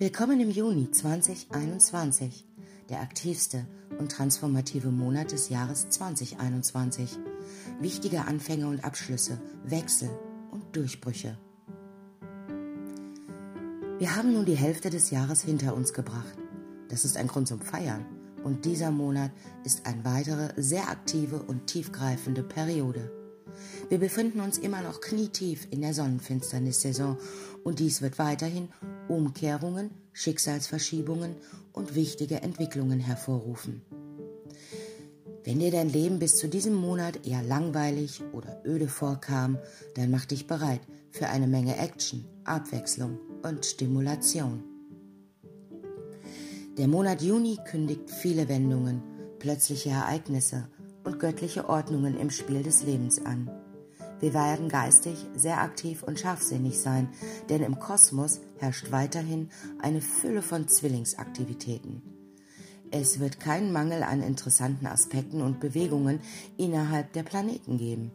Willkommen im Juni 2021, der aktivste und transformative Monat des Jahres 2021. Wichtige Anfänge und Abschlüsse, Wechsel und Durchbrüche. Wir haben nun die Hälfte des Jahres hinter uns gebracht. Das ist ein Grund zum Feiern. Und dieser Monat ist eine weitere sehr aktive und tiefgreifende Periode. Wir befinden uns immer noch knietief in der Sonnenfinsternissaison und dies wird weiterhin Umkehrungen, Schicksalsverschiebungen und wichtige Entwicklungen hervorrufen. Wenn dir dein Leben bis zu diesem Monat eher langweilig oder öde vorkam, dann mach dich bereit für eine Menge Action, Abwechslung und Stimulation. Der Monat Juni kündigt viele Wendungen, plötzliche Ereignisse und göttliche Ordnungen im Spiel des Lebens an. Wir werden geistig sehr aktiv und scharfsinnig sein, denn im Kosmos herrscht weiterhin eine Fülle von Zwillingsaktivitäten. Es wird keinen Mangel an interessanten Aspekten und Bewegungen innerhalb der Planeten geben.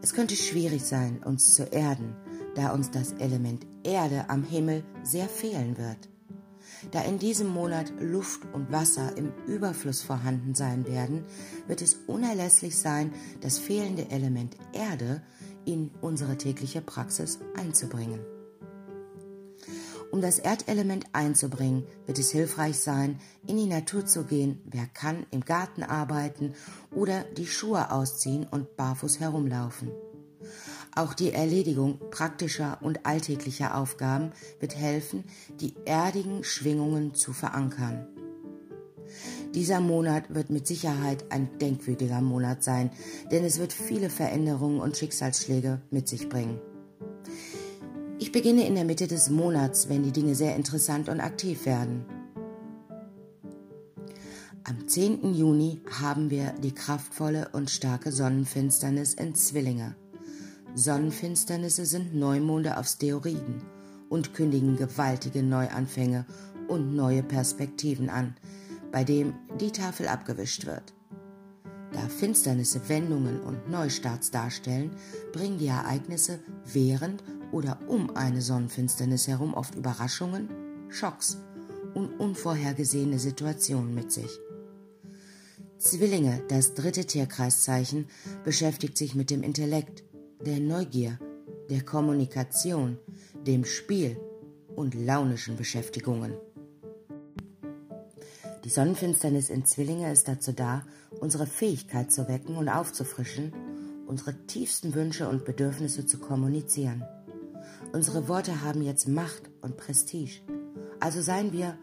Es könnte schwierig sein, uns zu erden, da uns das Element Erde am Himmel sehr fehlen wird. Da in diesem Monat Luft und Wasser im Überfluss vorhanden sein werden, wird es unerlässlich sein, das fehlende Element Erde in unsere tägliche Praxis einzubringen. Um das Erdelement einzubringen, wird es hilfreich sein, in die Natur zu gehen, wer kann, im Garten arbeiten oder die Schuhe ausziehen und barfuß herumlaufen. Auch die Erledigung praktischer und alltäglicher Aufgaben wird helfen, die erdigen Schwingungen zu verankern. Dieser Monat wird mit Sicherheit ein denkwürdiger Monat sein, denn es wird viele Veränderungen und Schicksalsschläge mit sich bringen. Ich beginne in der Mitte des Monats, wenn die Dinge sehr interessant und aktiv werden. Am 10. Juni haben wir die kraftvolle und starke Sonnenfinsternis in Zwillinge. Sonnenfinsternisse sind Neumonde auf Steroiden und kündigen gewaltige Neuanfänge und neue Perspektiven an, bei dem die Tafel abgewischt wird. Da Finsternisse Wendungen und Neustarts darstellen, bringen die Ereignisse während oder um eine Sonnenfinsternis herum oft Überraschungen, Schocks und unvorhergesehene Situationen mit sich. Zwillinge, das dritte Tierkreiszeichen, beschäftigt sich mit dem Intellekt, der Neugier, der Kommunikation, dem Spiel und launischen Beschäftigungen. Die Sonnenfinsternis in Zwillinge ist dazu da, unsere Fähigkeit zu wecken und aufzufrischen, unsere tiefsten Wünsche und Bedürfnisse zu kommunizieren. Unsere Worte haben jetzt Macht und Prestige, also seien wir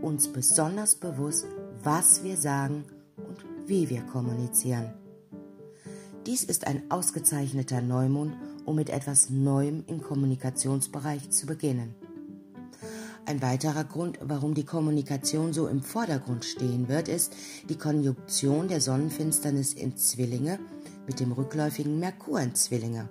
uns besonders bewusst, was wir sagen und wie wir kommunizieren. Dies ist ein ausgezeichneter Neumond, um mit etwas Neuem im Kommunikationsbereich zu beginnen. Ein weiterer Grund, warum die Kommunikation so im Vordergrund stehen wird, ist die Konjunktion der Sonnenfinsternis in Zwillinge mit dem rückläufigen Merkur in Zwillinge.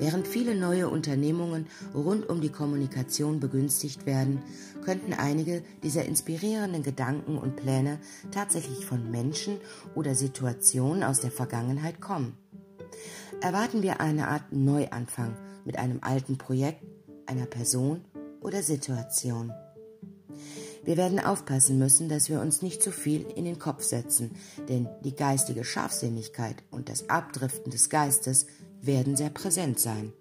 Während viele neue Unternehmungen rund um die Kommunikation begünstigt werden, könnten einige dieser inspirierenden Gedanken und Pläne tatsächlich von Menschen oder Situationen aus der Vergangenheit kommen. Erwarten wir eine Art Neuanfang mit einem alten Projekt, einer Person oder Situation. Wir werden aufpassen müssen, dass wir uns nicht zu viel in den Kopf setzen, denn die geistige Scharfsinnigkeit und das Abdriften des Geistes werden sehr präsent sein.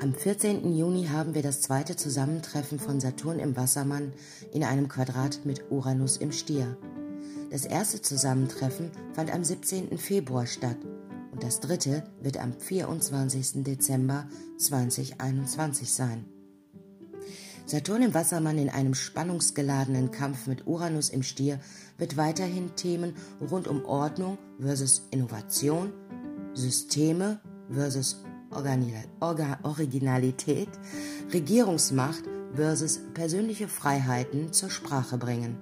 Am 14. Juni haben wir das zweite Zusammentreffen von Saturn im Wassermann in einem Quadrat mit Uranus im Stier. Das erste Zusammentreffen fand am 17. Februar statt und das dritte wird am 24. Dezember 2021 sein. Saturn im Wassermann in einem spannungsgeladenen Kampf mit Uranus im Stier wird weiterhin Themen rund um Ordnung versus Innovation, Systeme versus Originalität, Regierungsmacht versus persönliche Freiheiten zur Sprache bringen.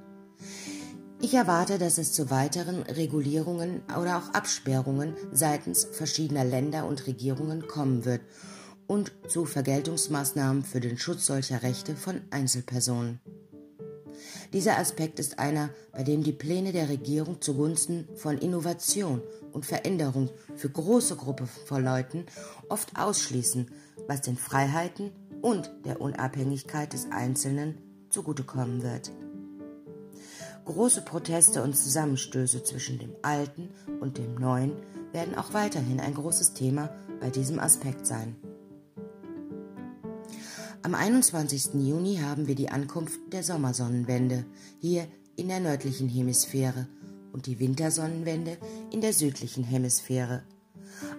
Ich erwarte, dass es zu weiteren Regulierungen oder auch Absperrungen seitens verschiedener Länder und Regierungen kommen wird und zu Vergeltungsmaßnahmen für den Schutz solcher Rechte von Einzelpersonen. Dieser Aspekt ist einer, bei dem die Pläne der Regierung zugunsten von Innovation und Veränderung für große Gruppen von Leuten oft ausschließen, was den Freiheiten und der Unabhängigkeit des Einzelnen zugutekommen wird. Große Proteste und Zusammenstöße zwischen dem Alten und dem Neuen werden auch weiterhin ein großes Thema bei diesem Aspekt sein. Am 21. Juni haben wir die Ankunft der Sommersonnenwende hier in der nördlichen Hemisphäre und die Wintersonnenwende in der südlichen Hemisphäre.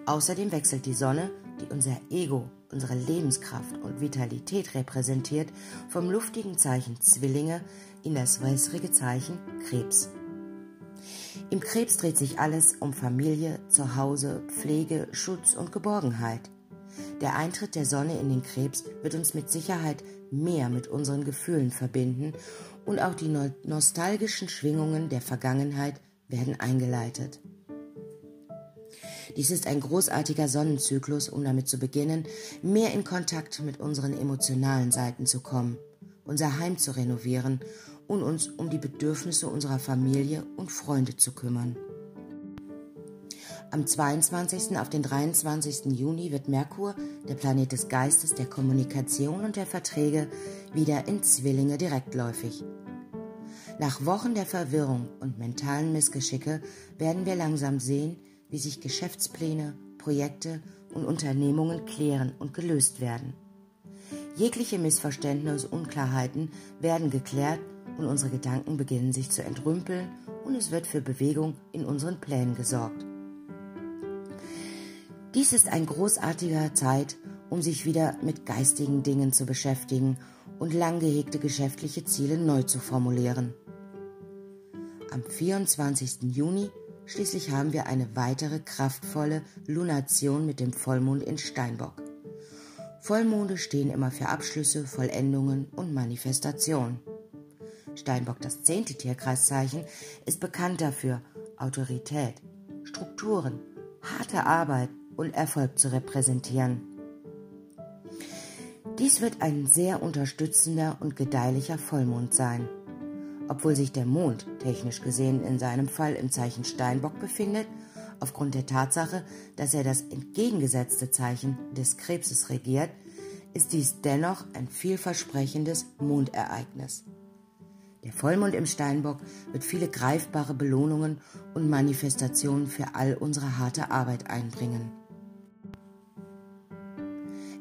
Außerdem wechselt die Sonne, die unser Ego, unsere Lebenskraft und Vitalität repräsentiert, vom luftigen Zeichen Zwillinge in das wässrige Zeichen Krebs. Im Krebs dreht sich alles um Familie, Zuhause, Pflege, Schutz und Geborgenheit. Der Eintritt der Sonne in den Krebs wird uns mit Sicherheit mehr mit unseren Gefühlen verbinden und auch die nostalgischen Schwingungen der Vergangenheit werden eingeleitet. Dies ist ein großartiger Sonnenzyklus, um damit zu beginnen, mehr in Kontakt mit unseren emotionalen Seiten zu kommen, unser Heim zu renovieren und uns um die Bedürfnisse unserer Familie und Freunde zu kümmern. Am 22. auf den 23. Juni wird Merkur, der Planet des Geistes, der Kommunikation und der Verträge, wieder in Zwillinge direktläufig. Nach Wochen der Verwirrung und mentalen Missgeschicke werden wir langsam sehen, wie sich Geschäftspläne, Projekte und Unternehmungen klären und gelöst werden. Jegliche Missverständnisse und Unklarheiten werden geklärt und unsere Gedanken beginnen sich zu entrümpeln und es wird für Bewegung in unseren Plänen gesorgt. Dies ist ein großartiger Zeit, um sich wieder mit geistigen Dingen zu beschäftigen und lang gehegte geschäftliche Ziele neu zu formulieren. Am 24. Juni schließlich haben wir eine weitere kraftvolle Lunation mit dem Vollmond in Steinbock. Vollmonde stehen immer für Abschlüsse, Vollendungen und Manifestation. Steinbock, das zehnte Tierkreiszeichen, ist bekannt dafür, Autorität, Strukturen, harte Arbeit und Erfolg zu repräsentieren. Dies wird ein sehr unterstützender und gedeihlicher Vollmond sein. Obwohl sich der Mond technisch gesehen in seinem Fall im Zeichen Steinbock befindet, aufgrund der Tatsache, dass er das entgegengesetzte Zeichen des Krebses regiert, ist dies dennoch ein vielversprechendes Mondereignis. Der Vollmond im Steinbock wird viele greifbare Belohnungen und Manifestationen für all unsere harte Arbeit einbringen.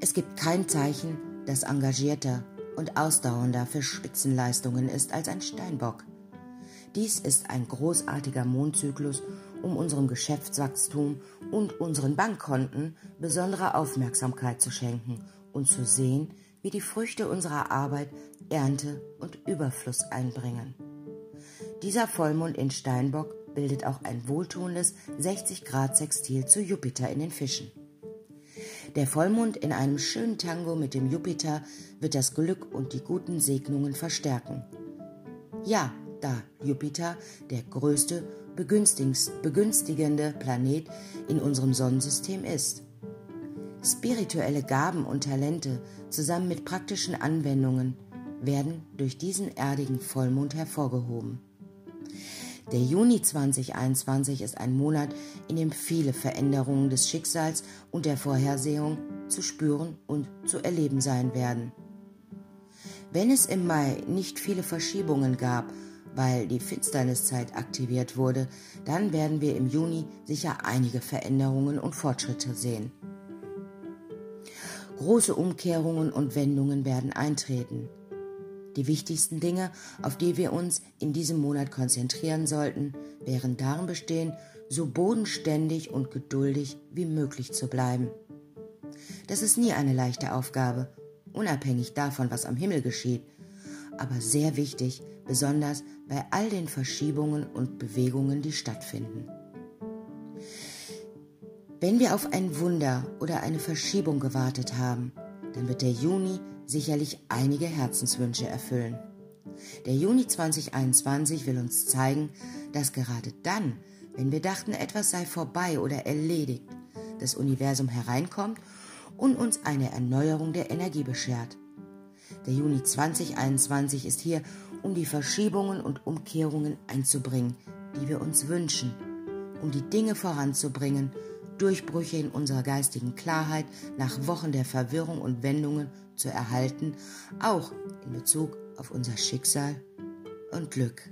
Es gibt kein Zeichen, das engagierter und ausdauernder für Spitzenleistungen ist als ein Steinbock. Dies ist ein großartiger Mondzyklus, um unserem Geschäftswachstum und unseren Bankkonten besondere Aufmerksamkeit zu schenken und zu sehen, wie die Früchte unserer Arbeit Ernte und Überfluss einbringen. Dieser Vollmond in Steinbock bildet auch ein wohltuendes 60 Grad Sextil zu Jupiter in den Fischen. Der Vollmond in einem schönen Tango mit dem Jupiter wird das Glück und die guten Segnungen verstärken. Ja, da Jupiter der größte, begünstigende Planet in unserem Sonnensystem ist. Spirituelle Gaben und Talente zusammen mit praktischen Anwendungen werden durch diesen erdigen Vollmond hervorgehoben. Der Juni 2021 ist ein Monat, in dem viele Veränderungen des Schicksals und der Vorhersehung zu spüren und zu erleben sein werden. Wenn es im Mai nicht viele Verschiebungen gab, weil die Finsterniszeit aktiviert wurde, dann werden wir im Juni sicher einige Veränderungen und Fortschritte sehen. Große Umkehrungen und Wendungen werden eintreten. Die wichtigsten Dinge, auf die wir uns in diesem Monat konzentrieren sollten, wären darin bestehen, so bodenständig und geduldig wie möglich zu bleiben. Das ist nie eine leichte Aufgabe, unabhängig davon, was am Himmel geschieht, aber sehr wichtig, besonders bei all den Verschiebungen und Bewegungen, die stattfinden. Wenn wir auf ein Wunder oder eine Verschiebung gewartet haben, dann wird der Juni sicherlich einige Herzenswünsche erfüllen. Der Juni 2021 will uns zeigen, dass gerade dann, wenn wir dachten, etwas sei vorbei oder erledigt, das Universum hereinkommt und uns eine Erneuerung der Energie beschert. Der Juni 2021 ist hier, um die Verschiebungen und Umkehrungen einzubringen, die wir uns wünschen, um die Dinge voranzubringen Durchbrüche in unserer geistigen Klarheit nach Wochen der Verwirrung und Wendungen zu erhalten, auch in Bezug auf unser Schicksal und Glück.